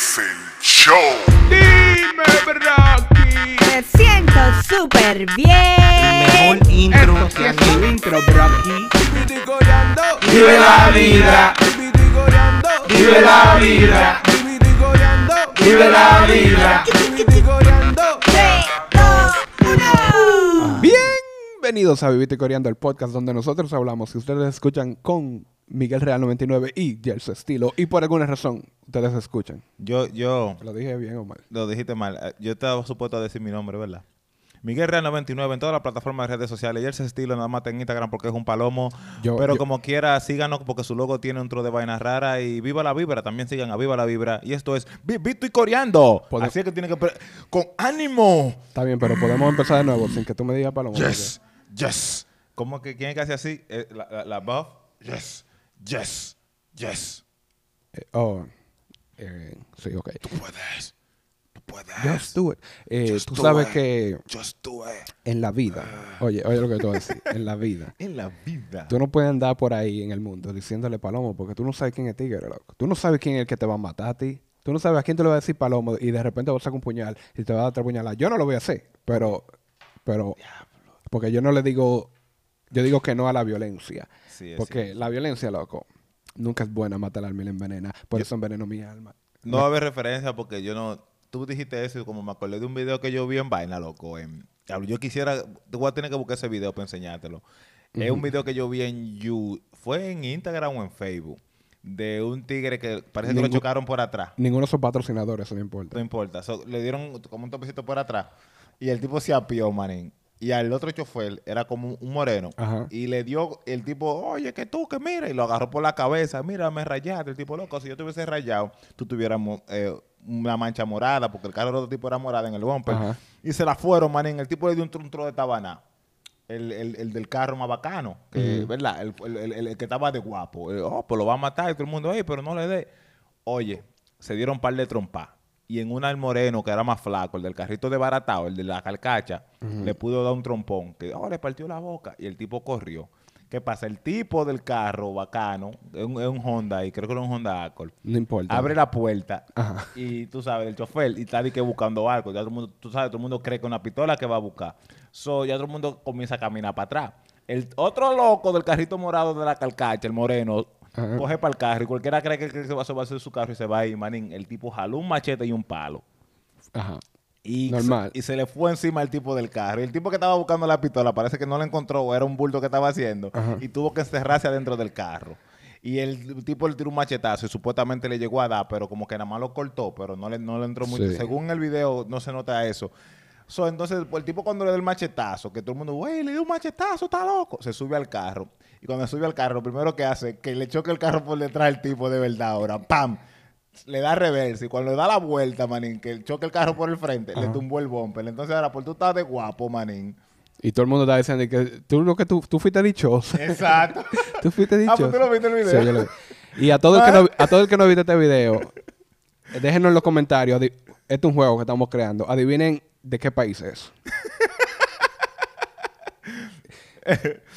Es el show. Dime, Rocky. Me siento súper bien. Mejor intro Esto que es aquí. intro, Rocky. Vive la vida. Vive la vida. Vive la vida. Tres, Bienvenidos a Vivite Coreando, el podcast donde nosotros hablamos. Si ustedes escuchan con Miguel Real 99 y Gelso Estilo, y por alguna razón ustedes escuchan. Yo, yo, ¿Lo dije bien o mal? lo dijiste mal. Eh, Yo estaba supuesto a decir mi nombre, ¿verdad? Miguel Real 99 en todas las plataformas de redes sociales. Y ese estilo nada más en Instagram porque es un palomo. Yo- pero yo- como quiera, síganos porque su logo tiene un tro de vainas raras. Y viva la vibra. También sigan a Viva la Vibra. Y esto es Vivito y Coreando. Así es que tiene que... Con ánimo. Está bien, pero podemos empezar de nuevo sin que tú me digas paloma. Yes. Yes. ¿Cómo que quién es que hace así? Eh, la, la, la buff. Yes. Yes. Yes. eh, oh, eh, sí, ok. Tú puedes. Tú puedes. Just do it. Eh, Just tú do sabes it. que Just do it. en la vida, oye, oye lo que te voy a decir, en la vida, En la vida. tú no puedes andar por ahí en el mundo diciéndole palomo porque tú no sabes quién es tigre, loco. Tú no sabes quién es el que te va a matar a ti. Tú no sabes a quién te le va a decir palomo y de repente vas a sacar un puñal y te va a dar otra puñalada. Yo no lo voy a hacer, pero, pero, porque yo no le digo, yo digo que no a la violencia. Sí, porque la violencia, loco, nunca es buena, mata el alma y la envenena. Por eso enveneno mi alma. No va a haber referencia porque yo no. Tú dijiste eso y como me acordé de un video que yo vi en vaina, loco. en- yo quisiera. Te voy a tener que buscar ese video para enseñártelo. Es un video que yo vi en You. Fue en Instagram o en Facebook. De un tigre que parece que lo chocaron por atrás. Ninguno son patrocinadores, eso no importa. No importa. So, le dieron como un topecito por atrás. Y el tipo se apió, manín. Y al otro chofer era como un moreno. Ajá. Y le dio el tipo, oye, que tú, que mira. Y lo agarró por la cabeza. Mira, me rayaste. El tipo, loco, si yo te hubiese rayado, tú tuvieras eh, una mancha morada. Porque el carro del otro tipo era morada en el bumper. Ajá. Y se la fueron, manín. El tipo le dio un, tro- un tro de tabana. El, el- el del carro más bacano. Que, ¿Verdad? El, el- el- el que estaba de guapo. Eh, oh, pues lo va a matar. Y todo el mundo, "Ey, pero no le dé. Oye, se dieron un par de trompas. Y en una al moreno, que era más flaco, el del carrito de baratado, el de la calcacha, le pudo dar un trompón. Que oh, le partió la boca. Y el tipo corrió. ¿Qué pasa? El tipo del carro bacano, es un, es un Honda, y creo que era un Honda Accord. No importa. Abre la puerta Ajá. y tú sabes, el chofer, y está de que buscando algo. Ya todo el mundo, tú sabes, todo el mundo cree que una pistola que va a buscar. So, ya todo el mundo comienza a caminar para atrás. El otro loco del carrito morado de la calcacha, el moreno, Ajá. coge para el carro y cualquiera cree que, que se va a subir su carro y se va ahí, manín. El tipo jaló un machete y un palo. Ajá. Y Normal. Se, y se le fue encima al tipo del carro. Y el tipo que estaba buscando la pistola parece que no la encontró o era un bulto que estaba haciendo. Ajá. Y tuvo que encerrarse adentro del carro. Y el tipo le tiró un machetazo y supuestamente le llegó a dar, pero como que nada más lo cortó, pero no le, no le entró mucho. Sí. Según el video, no se nota eso. So, entonces, el tipo cuando le da el machetazo, que todo el mundo, güey, le dio un machetazo, está loco. Se sube al carro. Y cuando sube al carro, lo primero que hace, que le choque el carro por detrás al tipo de verdad ahora. ¡Pam! Le da reversa y cuando le da la vuelta, manín, que choque el carro por el frente, le tumbó el bumper. Entonces ahora, por tú estás de guapo, manín. Y todo el mundo está diciendo que tú lo que tú, tú fuiste dichoso. Exacto. tú fuiste Ah, dichoso. pues tú lo viste el video. Sí, yo lo vi. Y a todo el que no, a todo el que no viste este video, déjenos en los comentarios. Este es un juego que estamos creando. Adivinen de qué país es.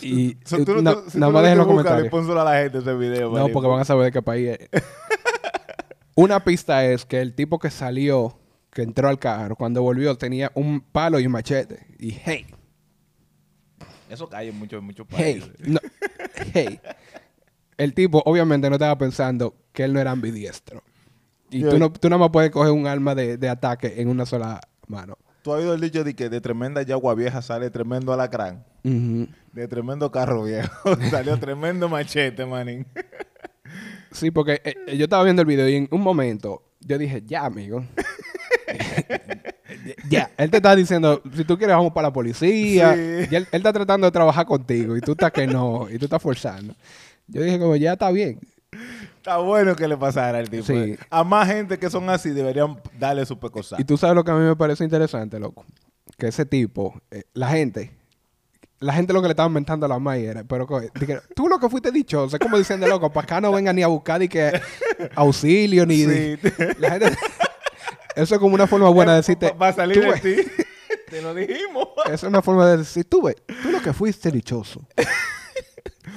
y So, tú, si nada más dejen en los comentarios. a la gente ese video, No, porque van a saber de qué país es. Una pista es que el tipo que salió, que entró al carro, cuando volvió tenía un palo y un machete. Y hey, Eso cae en muchos muchos hey, países. no, hey. El tipo obviamente no estaba pensando que él no era ambidiestro. Y Yo- tú, no, tú nada más puedes coger un arma de, de ataque en una sola mano. ¿Tú has oído el dicho de que de tremenda yagua vieja sale tremendo alacrán? De tremendo carro viejo. Salió tremendo machete, manín. Sí, porque eh, eh, yo estaba viendo el video y en un momento yo dije, ya, amigo. ya, él te está diciendo, si tú quieres vamos para la policía. Sí. Y él, él está tratando de trabajar contigo y tú estás que no, y tú estás forzando. Yo dije como, ya está bien. Está bueno que le pasara al tipo. Sí. A más gente que son así deberían darle su pecosal. Y tú sabes lo que a mí me parece interesante, loco. Que ese tipo, eh, la gente, la gente lo que le estaba inventando a la May era, pero dije, tú lo que fuiste dichoso, es como diciendo, loco, para acá no venga ni a buscar ni que auxilio, ni... Sí. La gente... Eso es como una forma buena de decirte... Va a salir de ti. Te lo dijimos. Esa es una forma de decir, tú ves, tú lo que fuiste dichoso.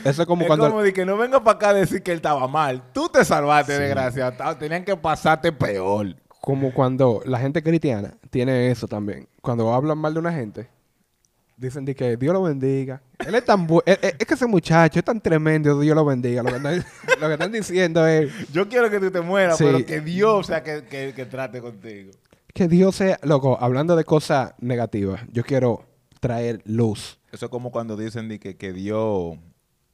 Eso es como es cuando... como de que no venga para acá a decir que él estaba mal. Tú te salvaste, desgraciado. Tenían que pasarte peor. Como cuando la gente cristiana tiene eso también. Cuando hablan mal de una gente, dicen de que Dios lo bendiga. Él es tan bueno. Es, es que ese muchacho es tan tremendo, Dios lo bendiga. Lo que están, lo que están diciendo es Yo quiero que tú te mueras, Sí. pero que Dios sea que, que, que trate contigo. que Dios sea. Loco, hablando de cosas negativas, yo quiero traer luz. Eso es como cuando dicen de que, que Dios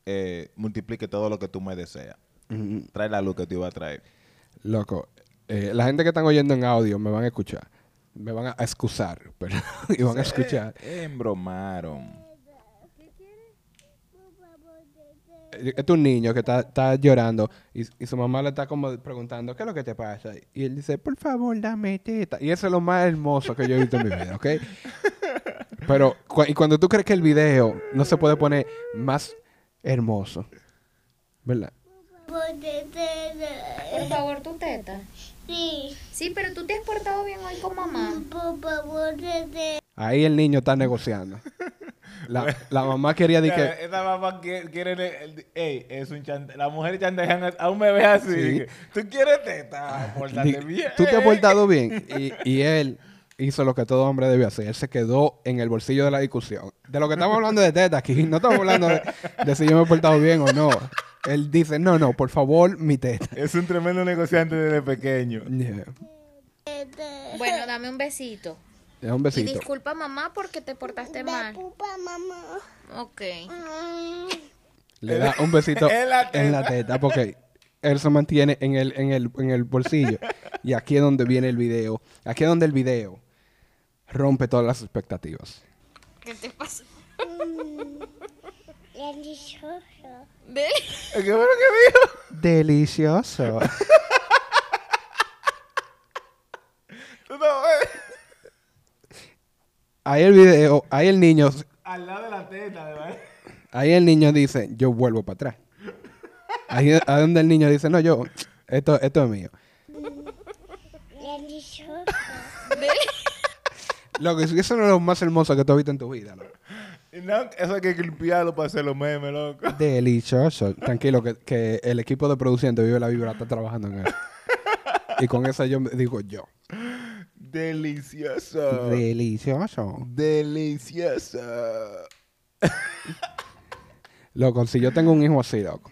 eh, multiplique todo lo que tú me deseas. Mm, Trae la luz que te iba a traer. Loco, eh, la gente que están oyendo en audio me van a escuchar. Me van a excusar, pero y van a escuchar. Embromaron. Eh, Es un niño que está, está llorando y, y su mamá le está como preguntando, ¿qué es lo que te pasa? Y él dice, por favor, dame teta. Y eso es lo más hermoso que yo he visto en mi vida, ¿ok? Pero, cu- y cuando tú crees que el video no se puede poner más hermoso, ¿verdad? Por favor, tu teta. Sí, Sí, pero tú te has portado bien hoy con mamá. por favor, de Ahí el niño está negociando. La, la mamá quería decir que... Esa mamá quiere, quiere el- el- ey, es un chante, la mujer chantajean a, un bebé así. Sí. que, Tú quieres teta, pórtate bien. Tú te has portado bien. Y, y él hizo lo que todo hombre debe hacer. Él se quedó en el bolsillo de la discusión. De lo que estamos hablando de teta aquí. No estamos hablando de, de si yo me he portado bien o no. Él dice, no, no, por favor, mi teta. Es un tremendo negociante desde pequeño. Yeah. Bueno, dame un besito. Es un Y besito. disculpa mamá porque te portaste mal. pupa, mamá. Ok. Le da un besito En la en la teta porque él se mantiene en el, en, el, en el bolsillo. Y aquí es donde viene el video. Aquí es donde el video rompe todas las expectativas. ¿Qué te pasó? Delicioso. ¿De? ¿Qué fue lo que dijo? Delicioso. Tú no. Ahí el video, ahí el niño, Al lado de la teta, de verdad. ahí el niño dice, yo vuelvo para atrás. Ahí es donde el niño dice, no, yo, esto, esto es mío. Delicioso. Lo que eso no es lo más hermoso que tú has visto en tu vida. loco. No, eso hay que limpiarlo para hacer los memes, loco. Delicioso. Tranquilo, que, que el equipo de producción de Vive la Vibra está trabajando en eso. Y con eso yo digo yo. Delicioso. Delicioso. Delicioso. Loco, si yo tengo un hijo así, loco,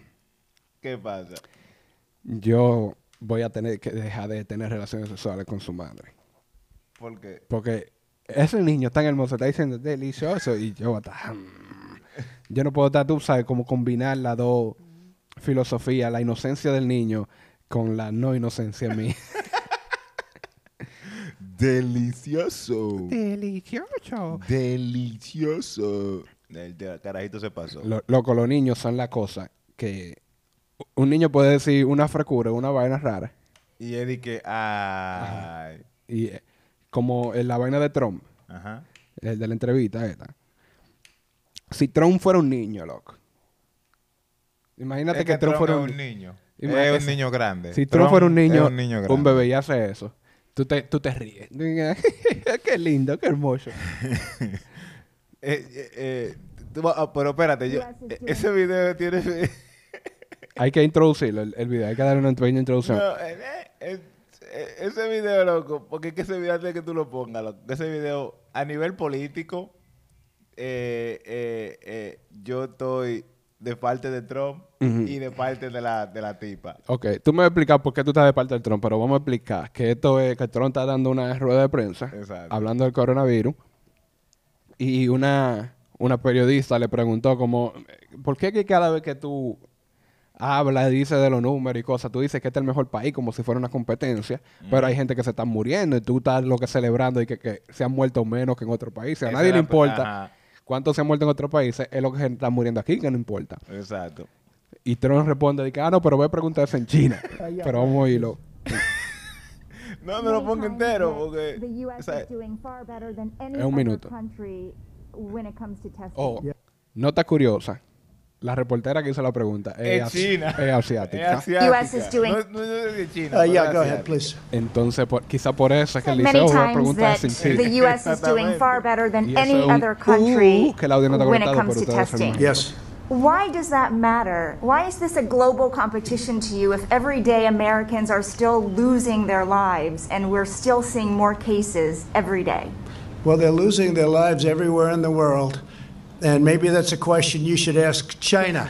¿Qué pasa? yo voy a tener que dejar de tener relaciones sexuales con su madre. Porque Porque ese niño tan hermoso está diciendo delicioso y yo voy a estar, "Mm". Yo no puedo estar, tú sabes, como combinar las dos filosofías, la inocencia del niño con la no inocencia mía. Delicioso. delicioso. Delicioso. El carajito se pasó. Lo- loco, los niños son la cosa que un niño puede decir una frecura, una vaina rara. Y Eddie que, ay. Y eh, como en la vaina de Trump, Ajá. el de la entrevista esta. Si Trump fuera un niño, loco. Imagínate Es que, que Trump Trump fuera es un niño. Ima- Es un niño grande. Si Trump, fuera un niño, es un niño grande. un bebé y hace eso, tú te, tú te ríes. qué lindo, qué hermoso. Eh, eh, eh, tú va- ah, pero espérate, yo, eh, ese video tiene... Hay que introducirlo, el, el video. Hay que darle una pequeña introducción. No, eh, eh, eh, ese video, loco, porque es que ese video, antes de que tú lo pongas, loco, ese video, a nivel político, eh, yo estoy de parte de Trump y de parte de la, de la tipa. Ok, tú me vas a explicar por qué tú estás de parte del Trump, pero vamos a explicar que esto es que Trump está dando una rueda de prensa Exacto. hablando del coronavirus y una, una periodista le preguntó como, ¿por qué que cada vez que tú hablas y dices de los números y cosas, tú dices que este es el mejor país como si fuera una competencia, pero hay gente que se está muriendo y tú estás lo que celebrando y que, que se han muerto menos que en otros países. A Esa nadie le la- importa ajá. cuántos se han muerto en otros países, es lo que se está muriendo aquí que no importa. Exacto. Y Trump responde, de que, ah, no, pero voy a preguntar eso en China. pero vamos a oírlo. No, me lo pongo entero porque... O sea, is doing far better than any Es un other minuto. Oh, nota curiosa. La reportera que hizo la pregunta es, es China. es asiática. Es asiática. US is doing- No, no, no es de China. Uh, yeah, go ahead, please. Entonces, por- quizá por eso es que said él dice, many oh, voy times that the US is doing far better than any un- other country uh, que el audio no está when it comes pero to ustedes se testing. Yes. Why does that matter? Why is this a global competition to you if every day Americans are still losing their lives and we're still seeing more cases every day? Well, they're losing their lives everywhere in the world. And maybe that's a question you should ask China.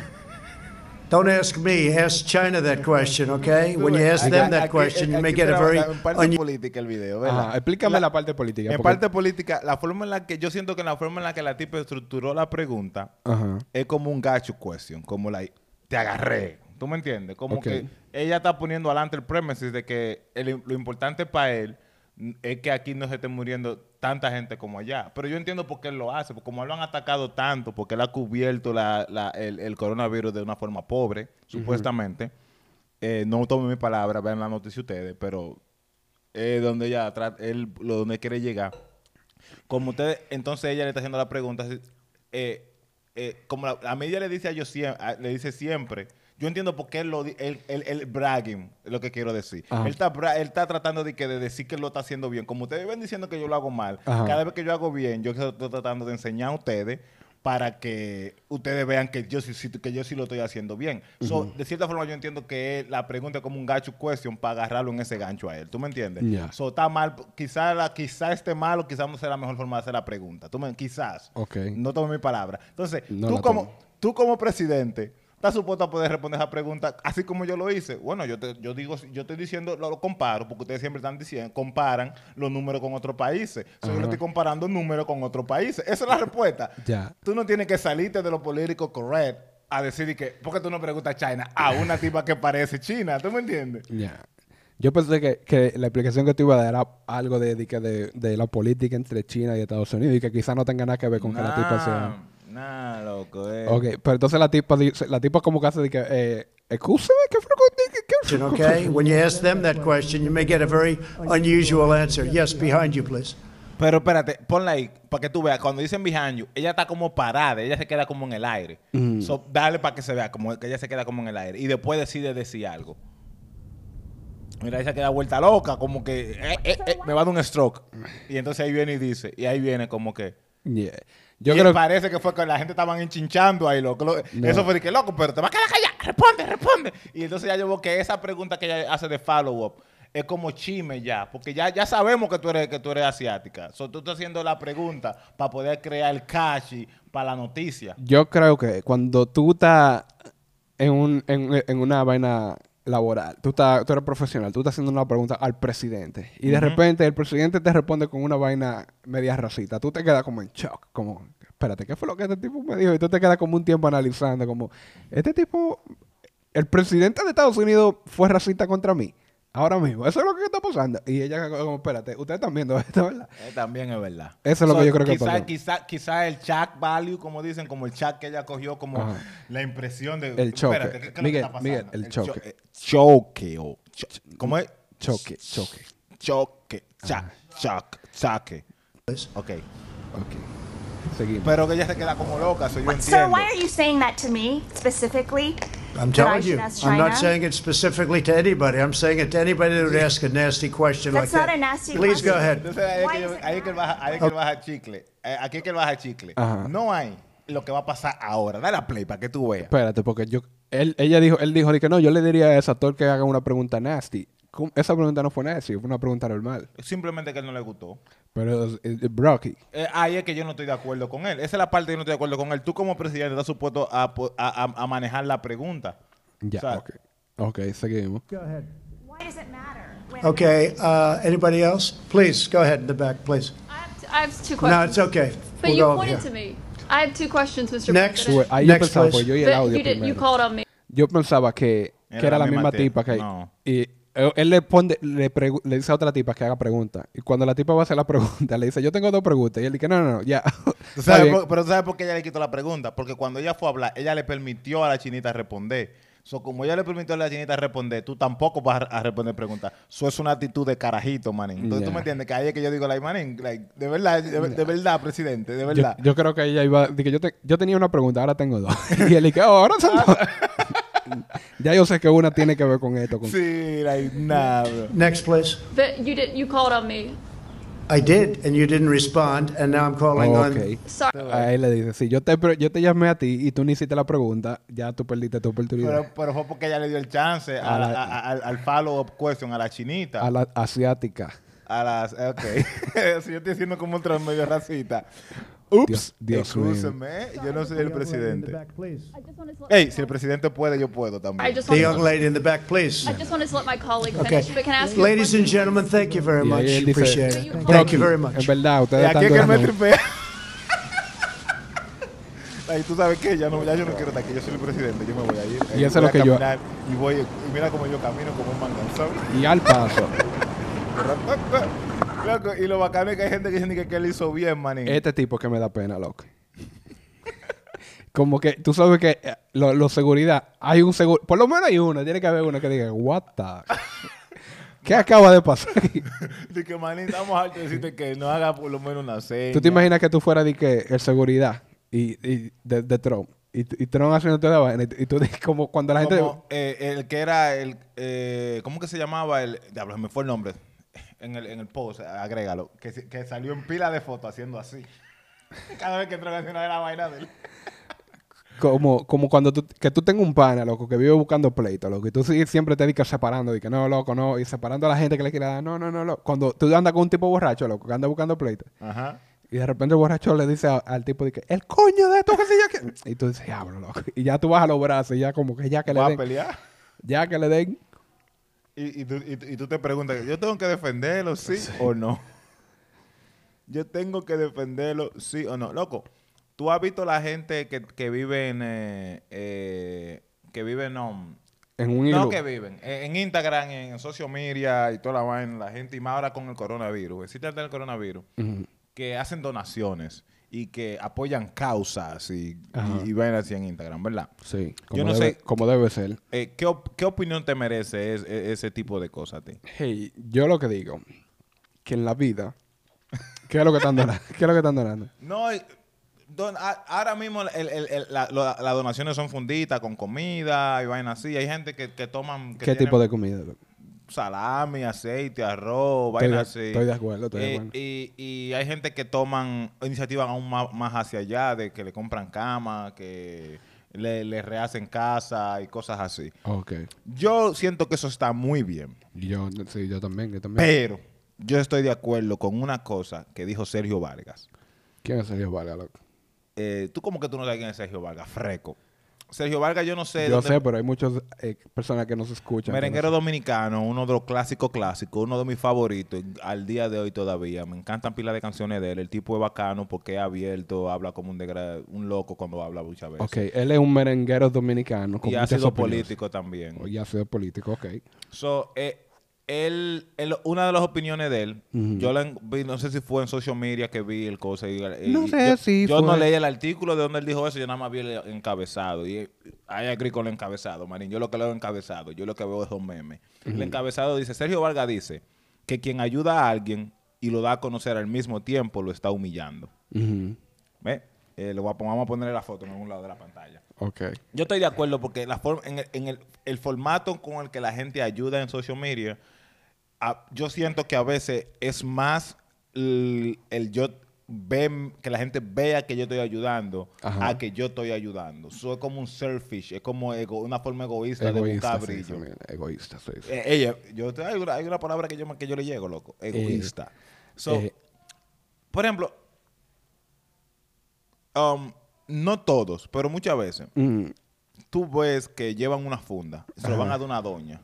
Don't ask me, ask China that question, okay? When you ask them that question, you may get a very parte política el video, ¿verdad? Ajá, explícame la parte política, En porque- parte política, la forma en la que yo siento que la forma en la que la tipa estructuró la pregunta Ajá. es como un gacho question, como la te agarré. ¿Tú me entiendes? Como Ok. que ella está poniendo adelante el premises de que el- lo importante para él es que aquí no se esté muriendo tanta gente como allá. Pero yo entiendo por qué él lo hace, porque como lo han atacado tanto, porque él ha cubierto la- la- el, el coronavirus de una forma pobre, supuestamente. Eh, no tomen mi palabra, vean la noticia ustedes, pero es donde ella él lo donde quiere llegar. Como ustedes, entonces ella le está haciendo la pregunta, eh, eh, como la, a mí ella le dice a yo siempre, le dice siempre, yo entiendo por qué él lo él, él, él bragging, es lo que quiero decir. Ajá. Él está, él está tratando de, que, de decir que lo está haciendo bien. Como ustedes ven diciendo que yo lo hago mal, Ajá. cada vez que yo hago bien, yo estoy tratando de enseñar a ustedes para que ustedes vean que yo sí, que yo sí lo estoy haciendo bien. So, de cierta forma yo entiendo que la pregunta es como un gacho question para agarrarlo en ese gancho a él. ¿Tú me entiendes? Ya. So, está mal, quizás quizá esté mal o quizás no sea la mejor forma de hacer la pregunta. ¿Tú me, quizás. Ok. No tomo mi palabra. Entonces, No tú, como, tomo. tú como presidente, estás supuesto a poder responder esa pregunta así como yo lo hice. Bueno, yo te, yo digo, yo estoy diciendo, lo, lo comparo, porque ustedes siempre están diciendo, comparan los números con otros países. So, yo Ajá. le estoy comparando números con otros países. Esa es la respuesta. Ya. Tú no tienes que salirte de lo político correcto a decir que, ¿por qué tú no preguntas China? A una tipa que parece China, ¿tú me entiendes? Ya. Yo pensé que, que la explicación que tú ibas a dar era algo de, de, que de, de la política entre China y Estados Unidos y que quizás no tenga nada que ver con que la tipa sea... Nah, loco, eh. Ok, pero entonces la tipa dice, la tipa como que hace de que, eh, excúseme, ¿qué fue lo que- qué- fue lo que-" Okay? When you ask them that question, you may get a very unusual answer. Yes, behind you, please. Pero espérate, ponla ahí para que tú veas. Cuando dicen behind you, ella está como parada, ella se queda como en el aire. So, dale para que se vea como que ella se queda como en el aire. Y después decide decir algo. Mira, ella se queda vuelta loca, como que eh, eh, eh, me va a dar un stroke. Y entonces ahí viene y dice, y ahí viene como que. Yeah. Yo y creo parece que fue que la gente estaban enchinchando ahí, loco. Lo- No. Eso fue de que, loco, pero te vas a quedar callado. Responde, responde. Y entonces ya llevó que esa pregunta que ella hace de follow-up es como chisme ya. Porque ya, ya sabemos que tú eres, que tú eres asiática. So, tú estás haciendo la pregunta para poder crear el cash para la noticia. Yo creo que cuando tú estás en, un, en, en una vaina laboral, tú, estás, tú eres profesional, tú estás haciendo una pregunta al presidente y de repente el presidente te responde con una vaina media racista, tú te quedas como en shock, como, espérate, ¿qué fue lo que este tipo me dijo? Y tú te quedas como un tiempo analizando, como, este tipo, el presidente de Estados Unidos fue racista contra mí. Ahora mismo, eso es lo que está pasando. Y ella como, espérate, ustedes están viendo esto, ¿verdad? Eh, también es verdad. Eso es lo que yo creo que quizá, pasó. quizá, quizá el chat value, como dicen, como el chat que ella cogió, como Ajá. la impresión de. El choque. Espérate, ¿qué- qué es lo que Miguel, está pasando? Miguel, el cho- choque. eh, choque. o cho- ¿Cómo es? Choque, choque. Choque. Cha, choque. Choque. Ok. Ok. Seguimos. Pero que ella se queda como loca, eso yo entiendo. why are you saying that to me specifically? I'm telling you. ask I'm not China? saying it specifically to anybody. I'm saying it to anybody that would ask a nasty question That's like not that. a nasty Please go ahead. Entonces Why que, is yo- it ahí es que él baja, ahí es que él baja chicle. Eh, Aquí es que él baja chicle. Ajá. No hay lo que va a pasar ahora. Dale a play para que tú veas. Espérate, porque yo, él, ella dijo, él dijo que no, yo le diría a ese actor que haga una pregunta nasty. ¿Cómo? Esa pregunta no fue nasty, fue una pregunta normal. Simplemente que a él no le gustó. Pero, eh, eh, Brocky, Eh, ahí es que yo no estoy de acuerdo con él. Esa es la parte que yo no estoy de acuerdo con él. Tú como presidente estás supuesto a, a- a- a manejar la pregunta. ya, O sea, ok. Ok, seguimos. Go ahead. Why does it matter? Okay. Uh, anybody else? Please go ahead in the back, please. I have, t- I have two No, questions. it's okay. But We'll you pointed here. to me. I have two questions, Mr. Next. President. Ahí yo Next, pensaba, please. pues yo y el audio you did. You called on me. Yo pensaba que, que Era era la misma misma tipa tipa. que... No. Y él, él le, pone, le, le dice a otra tipa que haga preguntas. Y cuando la tipa va a hacer la pregunta, le dice, yo tengo dos preguntas. Y él dice, no, no, no, ya. ¿Tú sabes por- pero tú sabes por qué ella le quitó la pregunta. Porque cuando ella fue a hablar, ella le permitió a la chinita responder. So, como ella le permitió a la chinita responder, tú tampoco vas a, responder preguntas. Eso es una actitud de carajito, manín. Entonces tú Ya. me entiendes que ahí es que yo digo, like, manín, like, de verdad, de, de verdad, presidente, de verdad. yo creo que ella iba... que yo, te- yo tenía una pregunta, ahora tengo dos. y él dice, oh, ahora son dos. Ya yo sé que una tiene que ver con esto. Con... Sí, like, nada. Next, please. You did. You called on me. I did, and you didn't respond, and now I'm calling Oh, on. ok. Sorry. A él le dice, si yo te, yo te llamé a ti y tú ni hiciste la pregunta, ya tú perdiste tu oportunidad. Pero, pero fue porque ella le dio el chance a A la- la- a- a- al, al follow-up question, a la chinita. a la asiática. A las. Ok. si yo estoy haciendo como otro medio racista. Ups. Dios- Dios mío. Excúseme, yo no soy el presidente. I just wanted to let Ey, si el presidente puede, yo puedo también. The young lady in the back, please. I just wanted to let my colleague Okay. finish, but can I ask you a Ladies and gentlemen, thank you very much. ahí dice, Appreciate it. Thank Thank you very En much. verdad, Y ustedes aquí están es que me tripea. Ay, tú sabes qué, ya, no, ya yo no quiero estar aquí, yo soy el presidente, yo me voy a ir. Y eso es lo que yo- Y, voy, y mira como yo camino como un manganzón. Y al paso, Loco, y lo bacano es que hay gente que dice que, él hizo bien, manín. este tipo que me da pena, loco. Como que tú sabes que eh, lo, lo seguridad, hay un seguro, por lo menos hay uno, tiene que haber uno que diga, what the... ¿Qué acaba de pasar aquí? De que, manín, estamos hartos de decirte que no haga por lo menos una seña. ¿Tú te imaginas que tú fueras de que el seguridad y, y de, de Trump? Y, y Trump haciendo toda la vaina y, y tú dices como cuando la gente... Como eh, el que era el... Eh, ¿Cómo que se llamaba? el Diablo, me fue el nombre. En el, en el post, agrégalo. Que, que salió en pila de fotos haciendo así. Cada vez que entró a la vaina de él. Como, como cuando tú, que tú tengas un pana, loco, que vive buscando pleito, loco, y tú siempre te dedicas separando, y que no, loco, no, y separando a la gente que le quiere dar, no, no, no, no. Cuando tú andas con un tipo borracho, loco, que anda buscando pleito, Ajá. y de repente el borracho le dice a- al tipo, de que, el coño de esto que se yo que... Y tú dices, diablo, loco. Y ya tú bajas los brazos, y ya como que ya que le ¿Va a den, pelear? ya que le den, Y, y, tú, y, y tú te preguntas, ¿yo tengo que defenderlo, sí, o no? Yo tengo que defenderlo, sí o no. Loco, tú has visto la gente que, que vive en... eh, eh, que viven... um, en un no hilo. que viven. En, en Instagram, en social media y toda la vaina, la gente, y más ahora con el coronavirus, existe el coronavirus, que hacen donaciones y que apoyan causas y, y, y vainas así en Instagram, ¿verdad? Sí, como, Yo no debe, sé- como debe ser. Eh, ¿qué, op- qué opinión te merece es- e- ese tipo de cosas a ti? Hey, yo lo que digo, que en la vida, ¿qué es lo que están donando? ¿Qué es lo que están donando? No, don- a- ahora mismo el- el- el- la- lo- las donaciones son funditas con comida y vainas así. Hay gente que, que toman... que ¿Qué tienen tipo de comida? Salami, aceite, arroz, vainas así. estoy de acuerdo, estoy de Eh, acuerdo. Y, y hay gente que toman iniciativas aún más, más hacia allá, de que le compran cama, que le, le rehacen casa y cosas así. Ok. Yo siento que eso está muy bien. Yo, sí, yo también, yo también. Pero yo estoy de acuerdo con una cosa que dijo Sergio Vargas. ¿Quién es Sergio Vargas, loco? Eh, Tú como que tú no sabes quién es Sergio Vargas, freco. Sergio Vargas yo no sé. Yo dónde- sé, pero hay muchas eh, personas que nos escuchan. Merenguero no dominicano, uno de los clásicos clásicos, uno de mis favoritos al día de hoy todavía. Me encantan pilas de canciones de él. El tipo es bacano porque es abierto, habla como un, degra- un loco cuando habla muchas veces. Ok, él es un merenguero dominicano. Con y ha sido opiniones. político también. Y ha sido político, ok. So, eh, él, él- una de las opiniones de él, yo la vi, no sé si fue en social media que vi el cosa. y- y No sé yo, si Yo no leí el artículo de donde él dijo eso, yo nada más vi el encabezado. Y hay el encabezado, marín. Yo lo que leo encabezado, yo lo que veo es un meme. El encabezado dice, Sergio Vargas dice que quien ayuda a alguien y lo da a conocer al mismo tiempo lo está humillando. Eh, voy a pon- vamos a ponerle la foto en algún lado de la pantalla. Ok. Yo estoy de acuerdo porque la forma, en, el, en el- el formato con el que la gente ayuda en social media, a- yo siento que a veces es más el, el yo ve, que la gente vea que yo estoy ayudando Ajá. a que yo estoy ayudando. Eso es como un selfish, es como ego- una forma egoísta, de buscar sí, brillo. Egoísta, sí. Eh, ella, yo, hay, una, hay una palabra que yo, que yo le llego, loco. Egoísta. So, eh. por ejemplo, um, no todos, pero muchas veces, Mm, tú ves que llevan una funda, se lo van a dar una doña.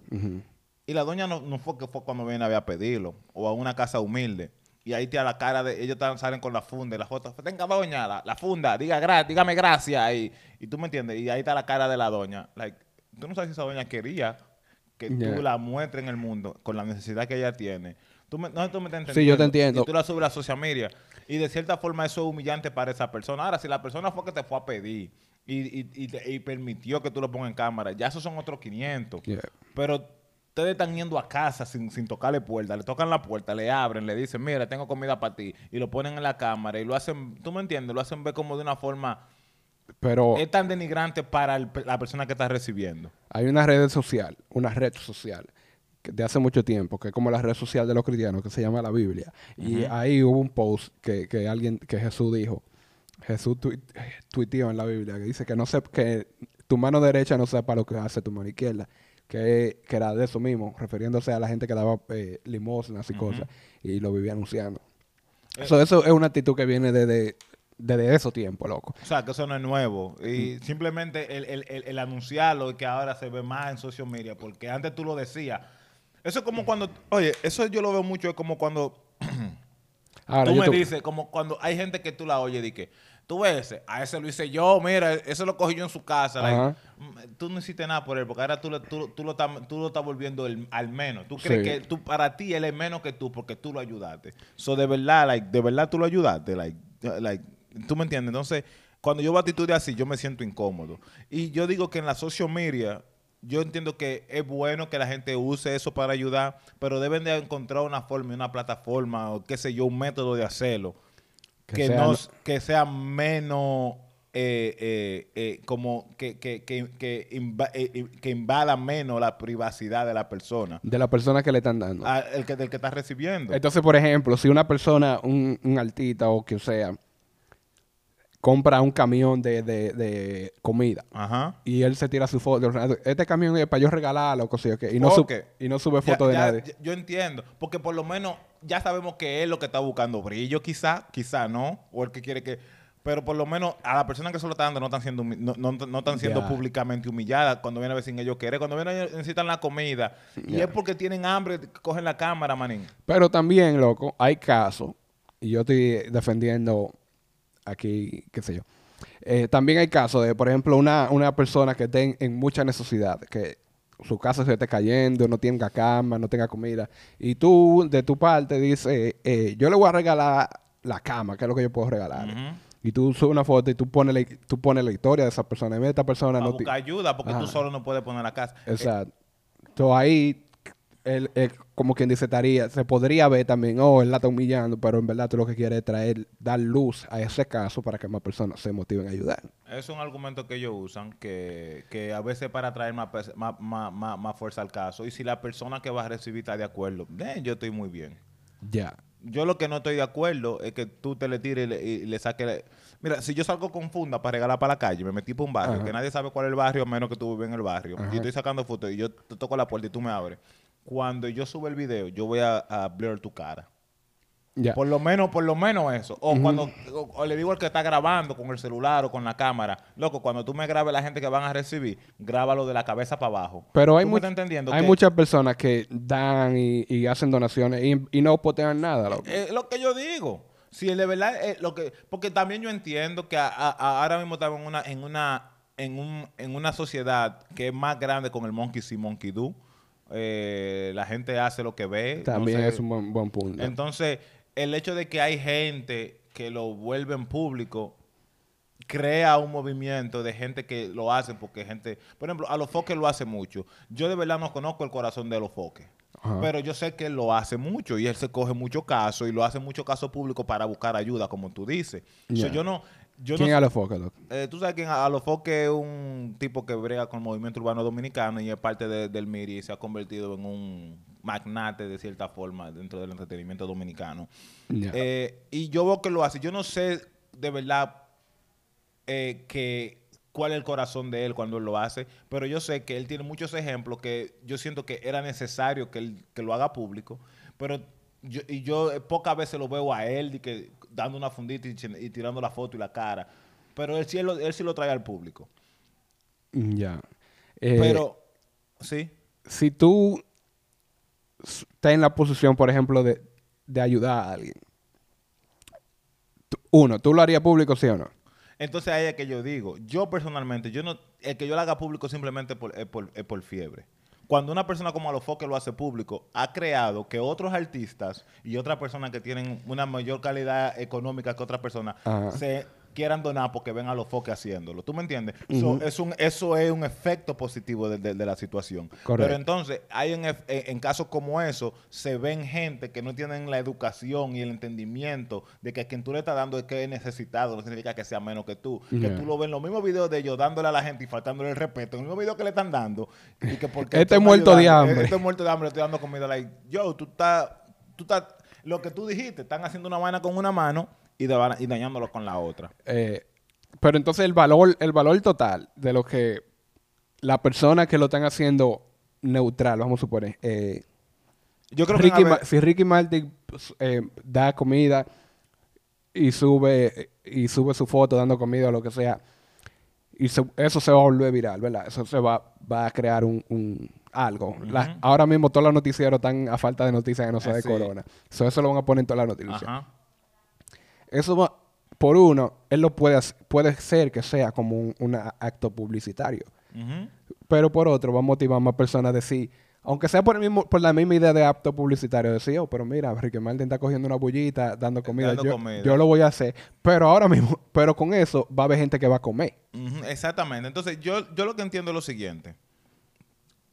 Y la doña no, no fue que fue cuando viene a pedirlo, o a una casa humilde. Y ahí te a la cara de, ellos salen con la funda y la foto, tenga doña, la, la funda, diga gra- dígame gracias. Y, y tú me entiendes, y ahí está la cara de la doña. Like, tú no sabes si esa doña quería que Yeah. tú la muestres en el mundo con la necesidad que ella tiene. Tú me, no, tú me estás Sí, yo te entiendo. Y tú la subes a social media. Y de cierta forma eso es humillante para esa persona. Ahora, si la persona fue que te fue a pedir y, y- y te- y permitió que tú lo pongas en cámara, ya esos son otros 500. Yeah. Pero ustedes están yendo a casa sin, sin tocarle puerta, le tocan la puerta, le abren, le dicen, mira, tengo comida para ti, y lo ponen en la cámara y lo hacen, tú me entiendes, lo hacen ver como de una forma, Pero es tan denigrante para el la persona que está recibiendo. hay una red social, una red social, de hace mucho tiempo, que es como la red social de los cristianos, que se llama la Biblia. Y ahí hubo un post que, que alguien, que Jesús dijo, Jesús tui- tuiteó en la Biblia, que dice que no sé, que tu mano derecha no sepa lo que hace tu mano izquierda. Que, que era de eso mismo, refiriéndose a la gente que daba eh, limosnas y cosas, y lo vivía anunciando. Eso, eso es una actitud que viene desde, desde esos tiempos, loco. O sea, que eso no es nuevo. Y simplemente el, el, el, el anunciarlo y que ahora se ve más en social media, porque antes tú lo decías. Eso es como cuando, oye, eso yo lo veo mucho, es como cuando Ahora, tú me dices, como cuando hay gente que tú la oyes y que, tú ves ese, a ese lo hice yo, mira, eso lo cogí yo en su casa. like, tú no hiciste nada por él, porque ahora tú, lo- tú, tú lo, estás, tú lo estás volviendo el- al menos. Tú crees Sí. que tú, para ti él es menos que tú porque tú lo ayudaste. So, de verdad, like, de verdad tú lo ayudaste. Like, like, ¿Tú me entiendes? Entonces, cuando yo veo actitudes así, yo me siento incómodo. Y yo digo que en la social media, yo entiendo que es bueno que la gente use eso para ayudar, pero deben de encontrar una forma, y una plataforma, o qué sé yo, un método de hacerlo Que que, sea que sea menos eh, eh, eh, como que, que, que, que, inva- eh, eh, que invada menos la privacidad de la persona, de la persona que le están dando. a- el que, del que está recibiendo. Entonces, por ejemplo, si una persona, un, un artista o que sea, compra un camión de, de, de comida Ajá. y él se tira su foto, este camión es para yo regalarlo, cosas así, ok, y, no Ok. sube, y no sube Ya- foto de ya- nadie. Yo entiendo, porque por lo menos ya sabemos que es lo que está buscando brillo, quizá, quizá no, o el que quiere que... Pero por lo menos a la persona que se lo está dando no están siendo, no, no- no están siendo públicamente humilladas cuando viene a ver sin ellos querer. Cuando vienen ellos necesitan la comida. Y es porque tienen hambre, cogen la cámara, manín. Pero también, loco, hay casos, y yo estoy defendiendo aquí, qué sé yo. eh, también hay casos de, por ejemplo, una, una persona que esté en, en mucha necesidad, que su casa se esté cayendo, no tenga cama, no tenga comida, y tú, de tu parte, dices, eh, yo le voy a regalar la cama, que es lo que yo puedo regalar. Y tú subes una foto y tú pones la, tú pones la historia de esa persona. Y esta persona Para no buscar ayuda, porque tú solo no puedes poner la casa. Eh, Exacto. Entonces ahí, él, él, como quien dice, estaría, se podría ver también, oh, él la está humillando, pero en verdad tú lo que quieres es traer, dar luz a ese caso para que más personas se motiven a ayudar. Es un argumento que ellos usan que, que a veces para traer más, más, más, más- fuerza al caso. Y si la persona que va a recibir está de acuerdo, eh, yo estoy muy bien. Ya. Yo lo que no estoy de acuerdo es que tú te le tires y le, y le saques... la- Mira, si yo salgo con funda para regalar para la calle, me metí para un barrio, Ajá. que nadie sabe cuál es el barrio, a menos que tú vives en el barrio, Ajá. y estoy sacando fotos y yo te toco la puerta y tú me abres. Cuando yo subo el video, yo voy a, a blur tu cara. Ya. Por lo menos, por lo menos eso. O cuando o, o le digo al que está grabando con el celular o con la cámara, loco, cuando tú me grabes la gente que van a recibir, grábalo de la cabeza para abajo. Pero hay, ¿Tú me mu- entendiendo? hay que- muchas personas que dan y, y hacen donaciones y, y no postean nada, loco. Es lo que yo digo. Si de verdad es lo que porque también yo entiendo que a- a- a- ahora mismo estamos en una en una en un en una sociedad que es más grande con el monkey see monkey do. Eh, la gente hace lo que ve. También es un buen, buen punto. Entonces, el hecho de que hay gente que lo vuelve en público crea un movimiento de gente que lo hace porque gente, por ejemplo, a los foques lo hace mucho. Yo de verdad no conozco el corazón de los foques. Ajá. Pero yo sé que él lo hace mucho y él se coge mucho caso y lo hace mucho caso público para buscar ayuda, como tú dices. So, Ya. yo no, yo ¿Quién no, es a los focos, loco? eh, tú sabes que a los foques es un tipo que brega con el movimiento urbano dominicano y es parte de- del MIRI y se ha convertido en un magnate de cierta forma dentro del entretenimiento dominicano. Eh, y yo veo que lo hace. Yo no sé de verdad eh, que cuál es el corazón de él cuando él lo hace, pero yo sé que él tiene muchos ejemplos que yo siento que era necesario que él que lo haga público, pero yo, y yo eh, pocas veces lo veo a él de que dando una fundita y, tirando la foto y la cara, pero él sí lo, él sí lo trae al público. Ya. Eh, pero sí, si tú estás en la posición, por ejemplo, de, de ayudar a alguien, uno, ¿tú lo harías público, sí o no? entonces ahí es que yo digo, yo personalmente, yo no, el que yo lo haga público simplemente por, es, por, es por fiebre. Cuando una persona como Alofoque lo hace público, ha creado que otros artistas y otras personas que tienen una mayor calidad económica que otras personas se quieran donar porque ven a los foques haciéndolo. ¿Tú me entiendes? So, es un, eso es un efecto positivo de, de- de la situación. Correcto. Pero entonces, hay en, ef- en- casos como eso, se ven gente que no tienen la educación y el entendimiento de que a quien tú le estás dando es que es necesitado, no significa que sea menos que tú. Que tú lo ves en los mismos videos de ellos dándole a la gente y faltándole el respeto, en el mismo video que le están dando. Y que porque Este muerto de hambre. Este muerto de hambre, le estoy dando comida. Like, yo, tú estás, tú estás, lo que tú dijiste, están haciendo una vaina con una mano y, de- y dañándolo con la otra. Eh, pero entonces el valor, el valor total de lo que la persona que lo están haciendo neutral, vamos a suponer, eh, Yo creo que Ricky si Ricky Martin eh, da comida y sube y sube su foto dando comida o lo que sea, y se- eso se va a volver viral, ¿verdad? Eso se va, va a crear un, un- algo. La- ahora mismo todos los noticieros están a falta de noticias que no sea Eh, de sí. corona. So, eso lo van a poner en todas las noticias. Ajá. Eso va, por uno, él lo puede, puede ser que sea como un, un acto publicitario. Pero por otro, va a motivar a más personas a decir, aunque sea por, el mismo, por la misma idea de acto publicitario, decir, oh, pero mira, Ricky Martin está cogiendo una bullita, dando comida. Dando yo, comida. yo lo voy a hacer. Pero ahora mismo, pero con eso va a haber gente que va a comer. Exactamente. Entonces, yo, yo lo que entiendo es lo siguiente.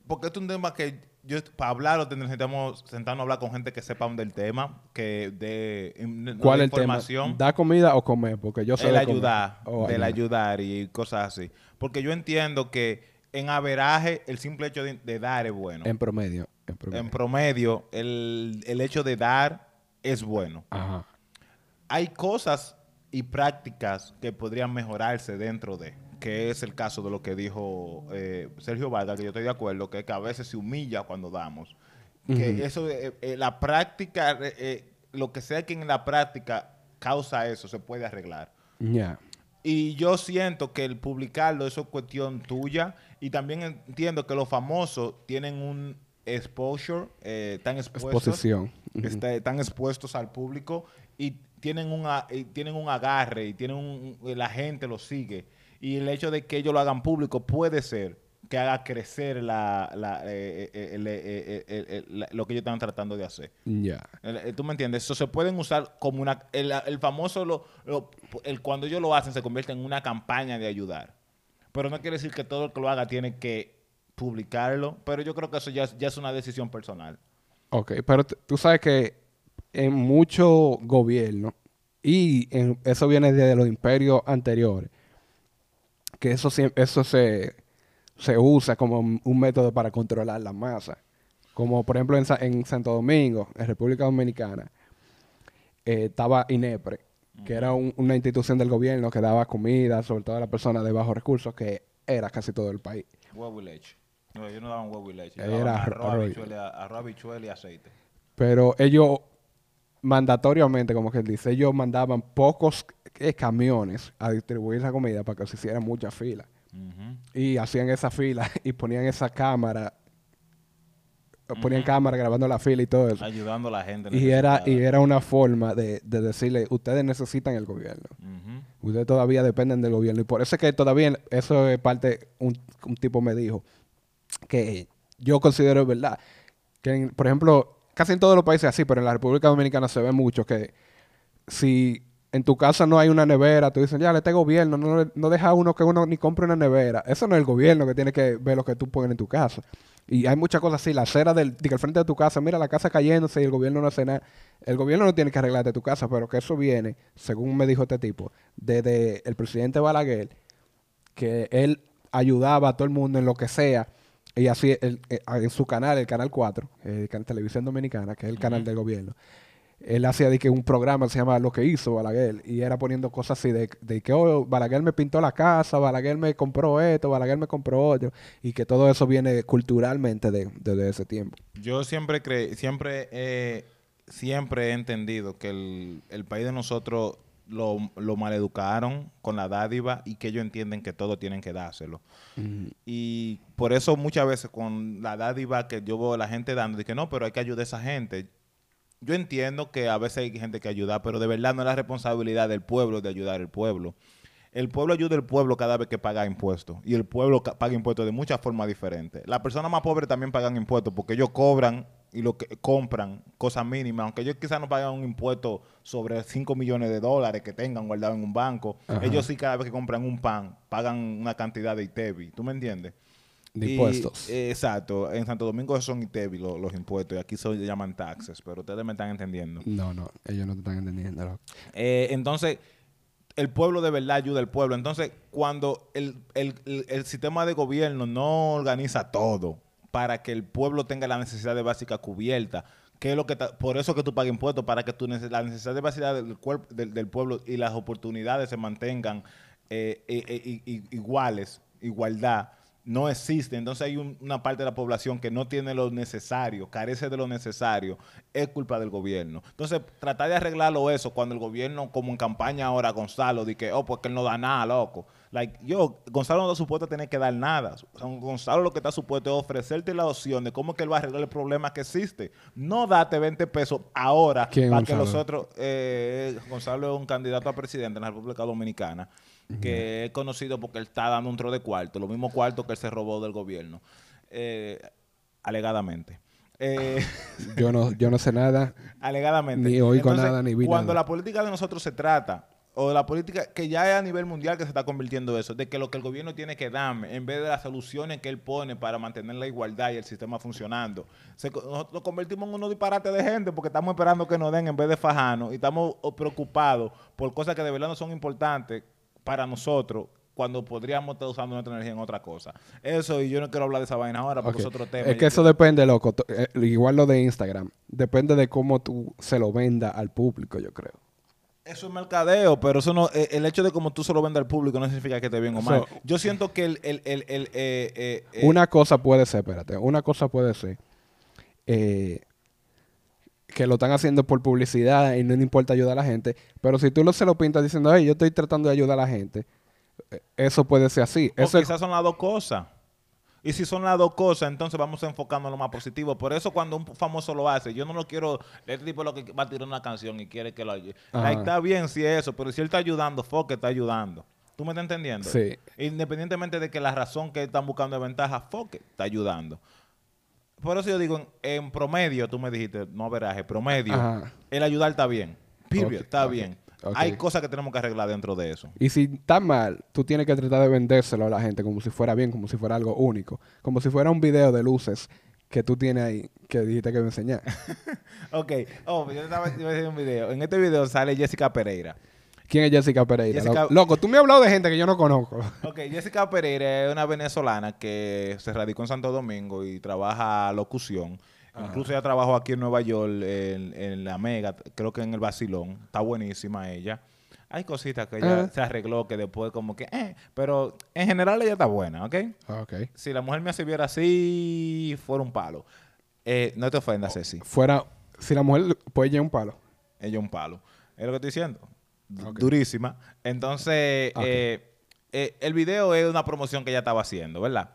Porque esto es un tema que yo, para hablarlo, ten- necesitamos sentarnos a hablar con gente que sepa del tema, que de, no ¿Cuál de el tema? información. ¿Da comida o comer? Porque yo sé el de ayudar, Oh, del ayudar. ayudar y cosas así. Porque yo entiendo que en averaje el simple hecho de, de dar es bueno. En promedio. En promedio. En promedio, el, el hecho de dar es bueno. Ajá. Hay cosas y prácticas que podrían mejorarse dentro de, que es el caso de lo que dijo eh, Sergio Vargas, que yo estoy de acuerdo, que, es que a veces se humilla cuando damos. Que eso, eh, eh, la práctica, eh, lo que sea que en la práctica causa eso, se puede arreglar. Ya. Y yo siento que el publicarlo, eso es cuestión tuya. Y también entiendo que los famosos tienen un exposure, eh, tan expuestos, Exposición. Está- están expuestos al público y tienen, un, a- y tienen un agarre y tienen un- la gente los sigue. Y el hecho de que ellos lo hagan público puede ser que haga crecer la, la, eh, eh, eh, eh, eh, eh, lo que ellos están tratando de hacer. Ya. El- ¿Tú me entiendes? Eso se pueden usar como una... El, el famoso, lo, lo- el, cuando ellos lo hacen, se convierte en una campaña de ayudar. Pero no quiere decir que todo el que lo haga tiene que publicarlo. Pero yo creo que eso ya, es- ya es una decisión personal. Ok, pero tú sabes que en muchos gobiernos, y en- eso viene de los imperios anteriores, que eso, eso se, se usa como un método para controlar la masa. Como por ejemplo en, en Santo Domingo, en República Dominicana, eh, estaba INEPRE, que era un- una institución del gobierno que daba comida, sobre todo a las personas de bajos recursos, que era casi todo el país. Huevo y leche. No, ellos no daban huevo y leche. Daban era arroz, arroz habichuela, arroz, habichuela y aceite. Pero ellos mandatoriamente, como que dice, ellos mandaban pocos eh, camiones a distribuir esa comida para que se hiciera mucha fila. Y hacían esa fila y ponían esa cámara, ponían cámara grabando la fila y todo eso. Ayudando a la gente. Y era, y era una forma de, de decirle, ustedes necesitan el gobierno. Ustedes todavía dependen del gobierno. Y por eso es que todavía, eso es parte, un, un tipo me dijo, que yo considero verdad. Que, en- por ejemplo, casi en todos los países es así, pero en la República Dominicana se ve mucho que si en tu casa no hay una nevera, tú dices, ya, este gobierno no, le- no deja a uno que uno ni compre una nevera. Eso no es el gobierno que tiene que ver lo que tú pones en tu casa. Y hay muchas cosas así, la acera del, de que al frente de tu casa, mira la casa cayéndose y el gobierno no hace nada. El gobierno no tiene que arreglarte tu casa, pero que eso viene, según me dijo este tipo, desde el presidente Balaguer, que él ayudaba a todo el mundo en lo que sea. Y así él, eh, en su canal, el canal 4, eh, Televisión Dominicana, que es el canal del gobierno, él hacía de que un programa que se llama Lo que hizo Balaguer, y era poniendo cosas así de, de que oh, Balaguer me pintó la casa, Balaguer me compró esto, Balaguer me compró otro, y que todo eso viene culturalmente de- desde ese tiempo. Yo siempre cre siempre, eh, siempre he entendido que el, el país de nosotros lo, lo maleducaron con la dádiva y que ellos entienden que todo tienen que dárselo. Y por eso muchas veces con la dádiva que yo veo a la gente dando, que no, pero hay que ayudar a esa gente. Yo entiendo que a veces hay gente que ayudar, pero de verdad no es la responsabilidad del pueblo de ayudar al pueblo. El pueblo ayuda al pueblo cada vez que paga impuestos. Y el pueblo paga impuestos de muchas formas diferentes. Las personas más pobres también pagan impuestos porque ellos cobran y lo que compran cosas mínimas, aunque ellos quizás no pagan un impuesto sobre 5 millones de dólares que tengan guardado en un banco, Ajá. ellos sí cada vez que compran un pan pagan una cantidad de ITEVI, ¿tú me entiendes? De Y, impuestos. eh, exacto, en Santo Domingo son ITEVI lo- los, impuestos y aquí se llaman taxes, pero ustedes me están entendiendo. No, no, ellos no te están entendiendo. Eh, entonces, el pueblo de verdad ayuda al pueblo. Entonces, cuando el, el- el- el sistema de gobierno no organiza todo para que el pueblo tenga la necesidad de básica cubierta, que es lo que por eso que tú pagas impuestos, para que tu nece- la necesidad de básica del, del, del pueblo y las oportunidades se mantengan eh, eh, eh, iguales, igualdad, no existe. Entonces hay un- una parte de la población que no tiene lo necesario, carece de lo necesario, es culpa del gobierno. Entonces, tratar de arreglarlo eso cuando el gobierno, como en campaña ahora, Gonzalo, di que, oh, pues que él no da nada, loco. Like, yo, Gonzalo no está supuesto a tener que dar nada. O sea, Gonzalo lo que está supuesto es ofrecerte la opción de cómo que él va a arreglar el problema que existe. No date 20 pesos ahora ¿Quién es para que Gonzalo? los otros... eh, Gonzalo es un candidato a presidente en la República Dominicana que es conocido porque él está dando un tro de cuarto, los mismos cuartos que él se robó del gobierno, eh, alegadamente. Eh, Yo no, yo no sé nada. alegadamente. Ni oigo Entonces, nada, ni vi Cuando nada. la política de nosotros se trata, o de la política que ya es a nivel mundial que se está convirtiendo eso, de que lo que el gobierno tiene que darme, en vez de las soluciones que él pone para mantener la igualdad y el sistema funcionando, se nosotros nos convertimos en unos disparates de gente porque estamos esperando que nos den en vez de fajarnos y estamos preocupados por cosas que de verdad no son importantes para nosotros cuando podríamos estar usando nuestra energía en otra cosa. Eso, y yo no quiero hablar de esa vaina ahora porque Ok. es otro tema. Es que eso depende, loco. Eh, igual lo de Instagram. Depende de cómo tú se lo vendas al público, yo creo. Eso es mercadeo, pero eso no, eh, el hecho de cómo tú se lo vendas al público no significa que te bien o mal. So- Yo siento que el, el, el, el, eh, Una cosa puede ser, espérate, una cosa puede ser que lo están haciendo por publicidad y no le importa ayudar a la gente, pero si tú lo, se lo pintas diciendo, hey, yo estoy tratando de ayudar a la gente, eh, eso puede ser así. o Eso es- quizás son las dos cosas. Y si son las dos cosas, entonces vamos a enfocarnos en lo más positivo. Por eso cuando un famoso lo hace, yo no lo quiero, este tipo lo que va a tirar una canción y quiere que lo ayude. Like, está bien si es eso, pero si él está ayudando, fuck, está ayudando. ¿Tú me estás entendiendo? Sí. Independientemente de que la razón que están buscando es ventaja, fuck, it, está ayudando. Por eso yo digo, en, en promedio, tú me dijiste, no veraje, promedio, Ajá. el ayudar está bien. Period, está bien. Hay cosas que tenemos que arreglar dentro de eso. Y si está mal, tú tienes que tratar de vendérselo a la gente como si fuera bien, como si fuera algo único. Como si fuera un video de luces que tú tienes ahí, que dijiste que me enseñar. Ok, oh, yo estaba yo un video. En este video sale Jessica Pereira. ¿Quién es Jessica Pereira? Jessica- Loco, tú me has hablado de gente que yo no conozco. Ok, Jessica Pereira es una venezolana que se radicó en Santo Domingo y trabaja locución. Incluso ella trabajó aquí en Nueva York, en, en la Mega, creo que en el Basilón. Está buenísima ella. Hay cositas que ella Ah. se arregló que después como que, eh, pero en general ella está buena, ¿ok? Ok. Si la mujer me viera así, fuera un palo. Eh, no te ofendas, Ceci. Fuera, si la mujer puede llevar un palo. ella un palo. Es lo que estoy diciendo. Du- Durísima. Entonces, eh, eh, el video es una promoción que ella estaba haciendo, ¿verdad?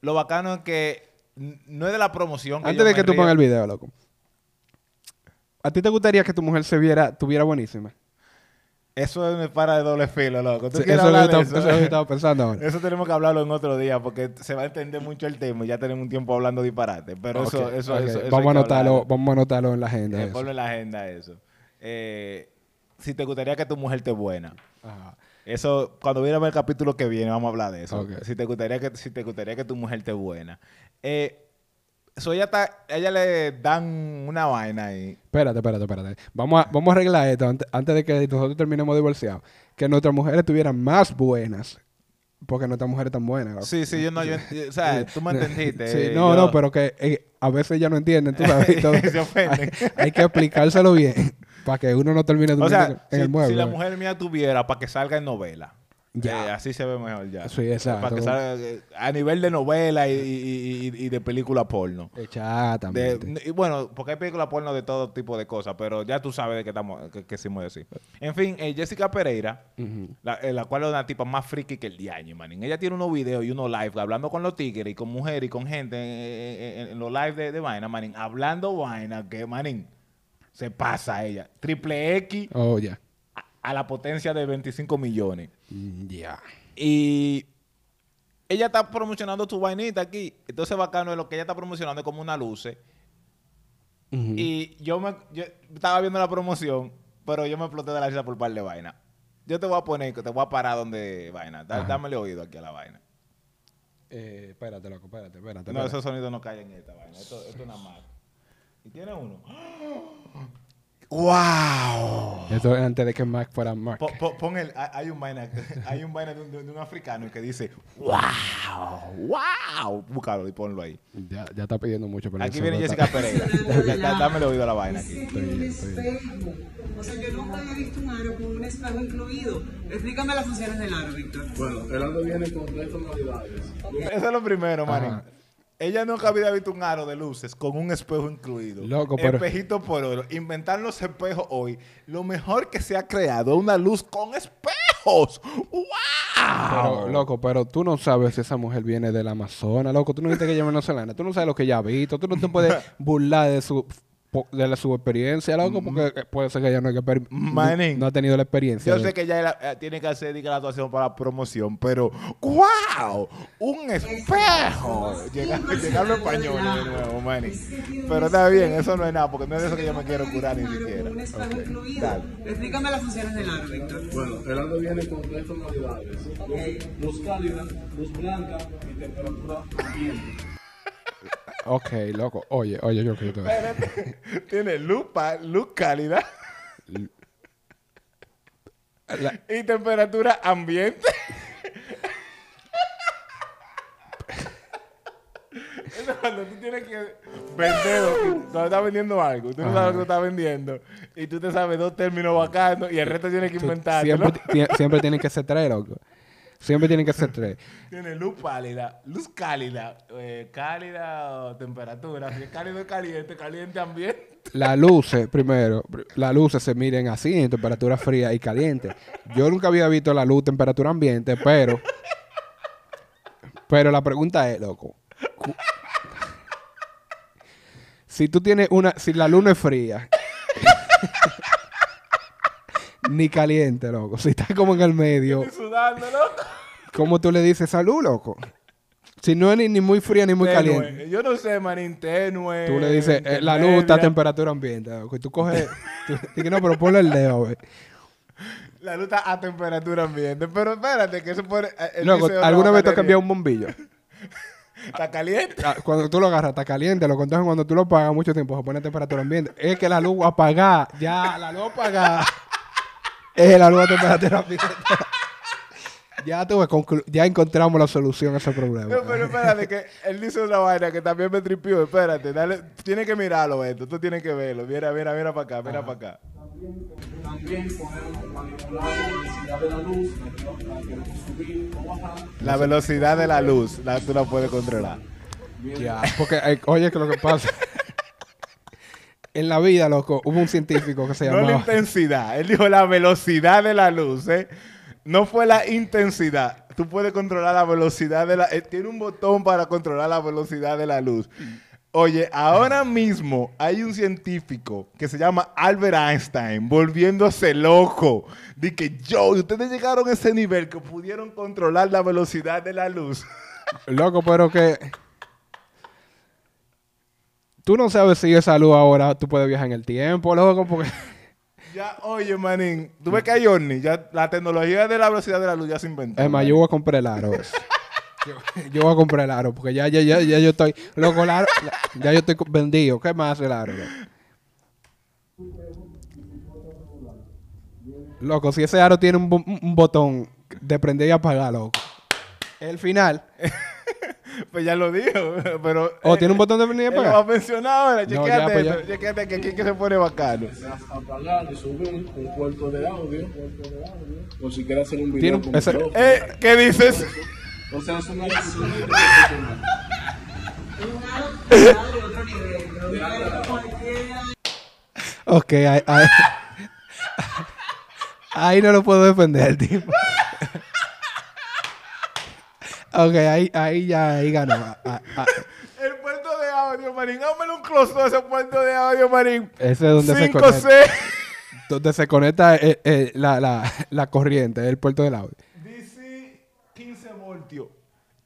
Lo bacano es que no es de la promoción. Antes yo de que tú pongas el video, loco. ¿A ti te gustaría que tu mujer se viera, tuviera buenísima? Eso es una para de doble filo, loco. ¿Tú Sí, quieres eso, es lo hablar que de estaba- eso que pensando ahora. Eso tenemos que hablarlo en otro día porque se va a entender mucho el tema y ya tenemos un tiempo hablando disparate. Pero eso, eso, ok. eso, vamos, a que anotarlo, vamos a anotarlo en la agenda. Eh, ponlo en la agenda eso. Eh, si te gustaría que tu mujer esté buena. Eso, cuando viéramos el capítulo que viene, vamos a hablar de eso. Si te gustaría que, si te gustaría que tu mujer esté buena. Eh, so ella está, ella le dan una vaina ahí. Espérate, espérate, espérate. Vamos a, vamos a arreglar esto antes, antes de que nosotros terminemos divorciados. Que nuestras mujeres estuvieran más buenas. Porque nuestras mujeres están buenas. Sí, sí, yo no, yo, o sea, tú me entendiste. Sí, no, yo- no, pero que eh, a veces ya no entienden, tú sabes. todo. Se ofenden. hay, hay que explicárselo bien. Para que uno no termine O durmiendo sea, en si, el mueble. si la mujer mía tuviera para que salga en novela. Ya. eh, así se ve mejor ya. Sí, exacto. Para que salga eh, a nivel de novela y, y- y- y de película porno. Exactamente. De- y bueno, porque hay películas porno de todo tipo de cosas, pero ya tú sabes de qué estamos, qué quisimos decir. En fin, eh, Jessica Pereira, la, la cual es una tipa más friki que el diaño, manín. Ella tiene unos videos y unos live hablando con los tigres y con mujeres y con gente en, en- en los live de, de vaina, manín. Hablando vaina que, manín, se pasa ella. Triple X Oh, ya. a, a la potencia de 25 millones. Mm, Ya. Y ella está promocionando su vainita aquí. Entonces bacano es lo que ella está promocionando es como una luce Y yo me yo estaba viendo la promoción, pero yo me exploté de la risa por un par de vainas. Yo te voy a poner, te voy a parar donde vaina. Da- dámele oído aquí a la vaina. Eh, espérate, loco, espérate, espérate. No, esos sonidos no caen en esta vaina. Esto, esto es una Mac. Y tiene uno. ¡Wow! Esto es antes de que Mac fuera Mac. Po- po- pon el, hay un vaina, hay un vaina de un, de un africano que dice ¡Wow! ¡Wow! Búscalo y ponlo ahí. Ya, ya está pidiendo mucho. pero Aquí eso viene Jessica Pereira. Da- da- Dámele oído a la vaina aquí. Estoy estoy bien. O sea, yo nunca había visto un aro con un espejo incluido. Explícame las funciones del aro, Víctor. Bueno, el aro viene con tres tonalidades. Eso es lo primero, Ajá. Ella nunca había visto un aro de luces con un espejo incluido. Loco, pero- Espejito por oro. Inventar los espejos hoy. Lo mejor que se ha creado, una luz con espejos. ¡Wow! Pero, loco, pero tú no sabes si esa mujer viene del Amazonas, loco. Tú no viste que ella es venezolana. Tú no sabes lo que ella ha visto. Tú no te puedes burlar de su de la- su experiencia, loco, porque eh, puede ser que ella no, haya per- Manín. no ha tenido la experiencia. Yo de- sé que ella eh, tiene que hacer la actuación para la promoción, pero ¡wow! ¡Un espejo! Llegando, español de nuevo, maní. Pero está bien, eso no es nada, porque no es de eso que yo me quiero curar ni siquiera. Dale. Explícame las funciones del aro, Víctor. Bueno, el aro viene con tres tonalidades. Luz, luz cálida, luz blanca y temperatura ambiente. Ok, loco. Oye, oye, yo Espérate. Tiene luz, pa- luz cálida La- y temperatura ambiente. Eso es cuando tú tienes que vender, cuando estás vendiendo algo, tú no sabes lo que tú estás vendiendo y tú te sabes dos términos bacanos y el resto tienes que tú- inventártelo. siempre, ti- siempre tienen que ser tres, loco. Siempre tienen que ser tres. Tiene luz pálida, luz cálida, eh, cálida o temperatura, si es cálido es caliente, caliente ambiente. Las luces, primero, pr- las luces se miden así, en temperatura fría y caliente. Yo nunca había visto la luz temperatura ambiente, pero... Pero la pregunta es, loco. Si tú tienes una... Si la luz no es fría... ni caliente, loco. Si está como en el medio, Estoy sudando, loco. ¿cómo tú le dices salud, loco? Si no es ni, ni muy fría ni muy Tenue. caliente. Yo no sé, manín, tenue. Tú le dices, eh, la luz está a temperatura ambiente. loco, Y tú coges... tú dices, no, pero ponle el dedo. La luz está a temperatura ambiente. Pero espérate, que eso puede. eh, Loco, ¿alguna vez te has cambiado un bombillo? Está caliente. Ah, Cuando tú lo agarras, está caliente. Lo entonces cuando tú lo apagas mucho tiempo, se pone a temperatura ambiente. Es que la luz apagada, ya, la luz apagada, es la luz a temperatura ambiente. ya tuve, ya encontramos la solución a ese problema. No, pero espérate, que él dice otra vaina que también me tripió. Espérate, dale. Tienes que mirarlo esto. Tú tienes que verlo. Mira, mira, mira para acá, mira para acá. También podemos manipular la velocidad de la luz, la la queremos subir o bajar. La velocidad de la luz, la, tú la puedes controlar. Ya, porque, eh, oye, que lo que pasa. En la vida, loco, hubo un científico que se No la llamaba. intensidad. Él dijo la velocidad de la luz, ¿eh? No fue la intensidad. Tú puedes controlar la velocidad de la... eh, tiene un botón para controlar la velocidad de la luz. Oye, ahora mismo hay un científico que se llama Albert Einstein volviéndose loco. De que yo, ustedes llegaron a ese nivel que pudieron controlar la velocidad de la luz. Loco, pero que. Tú no sabes si esa luz ahora tú puedes viajar en el tiempo, loco, porque. Ya, oye, manín, tú ves que hay Orni, ya la tecnología de la velocidad de la luz ya se inventó. Es más, yo voy a comprar el aro. yo, yo voy a comprar el aro, porque ya, ya, ya, ya yo estoy. Loco, el aro- la- ya yo estoy vendido. ¿Qué más el aro? Loco? Loco, si ese aro tiene un botón de prender y apagar, loco. El final. Pues ya lo dijo, pero... ¿O eh, tiene un botón de prender y Él lo va apagar? a mencionar ahora, No, chequéate ya, pues ya. esto, chequéate que aquí que se pone bacano. Apagar y subir un puerto de audio. O si quieres hacer un video Tiene un- con ese-. Eh, ¿qué dices? O sea, es una. Ok, ahí, ahí, ahí no lo puedo defender, tipo. Ok, ahí, ahí ya ahí ganó. Ah, ah, ah. El puerto de audio, manín. Hámelo un close a ese puerto de audio, manín. Ese es donde se 5C. conecta. Donde se conecta eh, eh, la, la, la corriente, el puerto del audio. DC 15 voltios.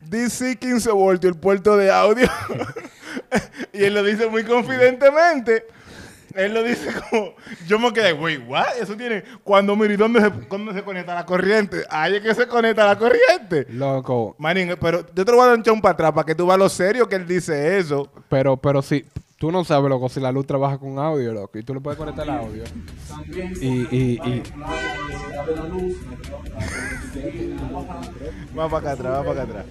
DC 15 voltios, el puerto de audio. y él lo dice muy confidentemente. Él lo dice como, yo me quedé, güey, what? Eso tiene, cuando mire, ¿dónde se, ¿dónde se conecta la corriente? Ahí es que se conecta la corriente. Loco. Manín, pero yo te lo voy a dar un para atrás para que tú veas lo serio que él dice eso. Pero, pero si tú no sabes, loco, si la luz trabaja con audio, loco, y tú le puedes conectar el audio. También Y, y, y, Va para acá atrás, va para acá atrás.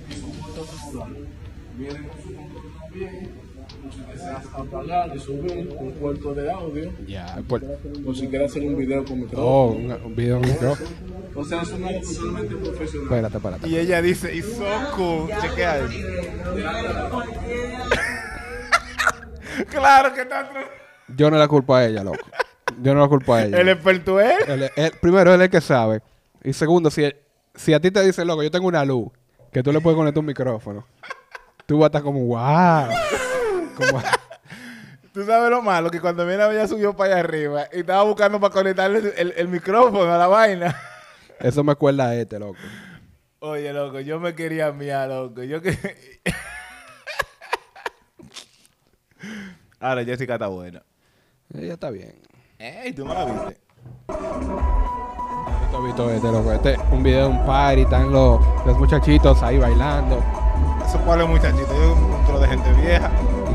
Con apagar y subir un puerto de audio, ya, pues, o si quieres hacer un video con micrófono. oh, un, un video en micrófono. O sea, es una totalmente profesional. Espérate, espérate. Y ella dice, y so cool. Chequea eso. claro que está atrás. Yo no la culpo a ella, loco. Yo no la culpo a ella. El experto es. Él- primero, él es el que sabe. Y segundo, si, si a ti te dice, loco, yo tengo una luz que tú le puedes conectar un micrófono, tú vas a estar como, wow. Como, Tú sabes lo malo, que cuando viene ella subió para allá arriba y estaba buscando para conectarle el, el- el micrófono a la vaina. eso me acuerda a este, loco. Oye, loco, yo me quería miar, loco. Yo que... Ahora Jessica está buena. Ella está bien. Ey, tú no la viste. Esto he visto este, loco. Este es un video de un party, están los, los muchachitos ahí bailando. Eso cuál es muchachito, yo un tro de gente vieja.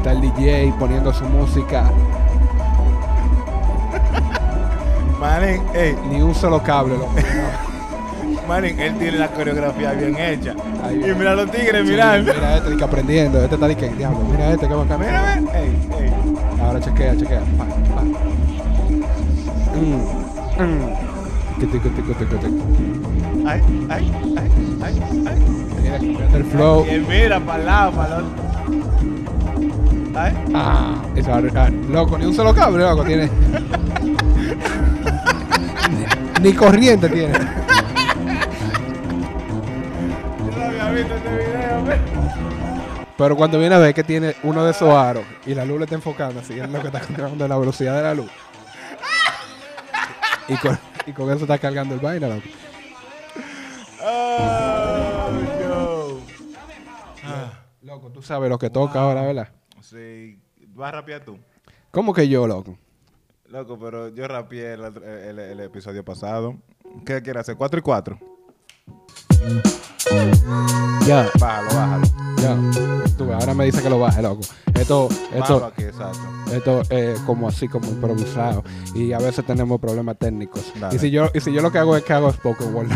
Está el DJ poniendo su música. Manín, ey, Ni un solo cable, loco. Manín, él tiene la coreografía bien hecha. Ahí y mira los tigres Sí, mirando. Mira este que aprendiendo. Este está que diablo. Mira este que bacán. Mira. Ey, ey. Ahora chequea, chequea. Pa, pa. Mm, mm. Tico, tico, tico, tico, tico. Ay, ay, ay, ay, ay. Mira, mira el flow. Y mira para lado, para el otro. Ay. Ah, eso, ah, ah, loco, ni un solo cable, loco, tiene. ni, ni corriente tiene. Yo no había visto este video, ve. Pero cuando viene a ver que tiene uno de esos aros y la luz le está enfocando, así es lo que está controlando la velocidad de la luz. Y con, y con eso está cargando el vaina, loco. Oh, yo. Loco, tú sabes lo que toca ahora, ¿verdad? Sí, vas a rapear tú. ¿Cómo que yo, loco? Loco, pero yo rapeé el, el- el episodio pasado. ¿Qué quieres hacer? ¿4 y 4? Ya, Bájalo, bájalo. ya. Tú, ahora me dice que lo baje, loco. Esto, esto, aquí, esto es como así, como improvisado. Y a veces tenemos problemas técnicos. Dale. Y si yo, y si yo lo que hago es que hago spoken word.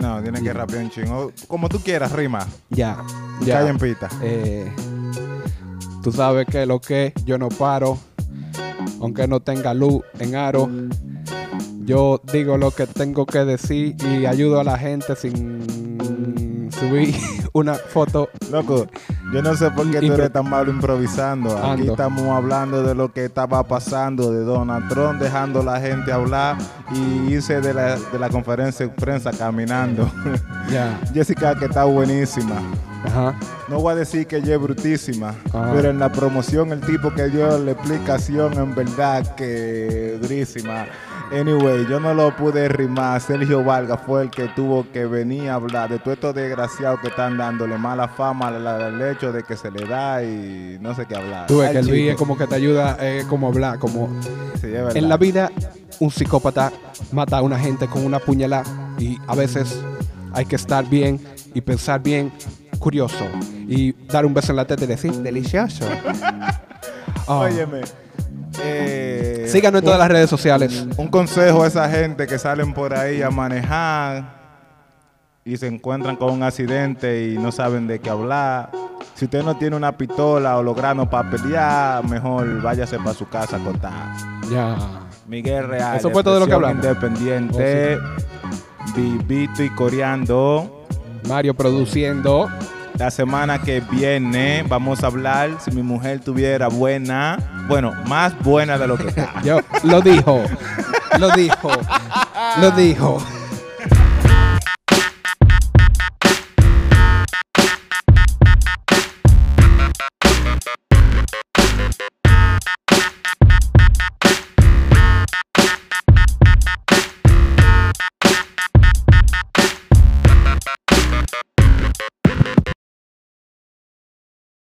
No, tienes que rapear un chingo. Como tú quieras, rima. ya, ya. Calla en pita. Eh, tú sabes que lo que yo no paro, aunque no tenga luz en aro. Yo digo lo que tengo que decir y ayudo a la gente sin subir una foto. Loco, yo no sé por qué tú eres tan malo improvisando. Aquí Ando. estamos hablando de lo que estaba pasando, de Donald Trump dejando a la gente hablar y hice de la, de la conferencia de prensa caminando. Ya, Jessica, que está buenísima. ajá. No voy a decir que ella es brutísima, Ajá. pero en la promoción el tipo que dio la explicación en verdad que durísima. Anyway, yo no lo pude rimar. Sergio Vargas fue el que tuvo que venir a hablar de todos estos desgraciados que están dándole mala fama al, al de que se le da y no sé qué hablar. Tú ves que el chico. vi es como que te ayuda, es como hablar, como Sí, es verdad. en la vida un psicópata mata a una gente con una puñalada y a veces hay que estar bien y pensar bien, curioso y dar un beso en la teta y decir delicioso. Oh. Óyeme. eh, Síganos en todas las redes sociales. Un consejo a esa gente que salen por ahí a manejar y se encuentran con un accidente y no saben de qué hablar. Si usted no tiene una pistola o los granos para pelear, mejor váyase para su casa a contar. Ya. Miguel Real. Eso fue todo lo que hablamos. Independiente. Vivito y coreando. Mario produciendo. La semana que viene vamos a hablar si mi mujer tuviera buena, bueno, más buena de lo que está. Yo, lo dijo. Lo dijo. Lo dijo.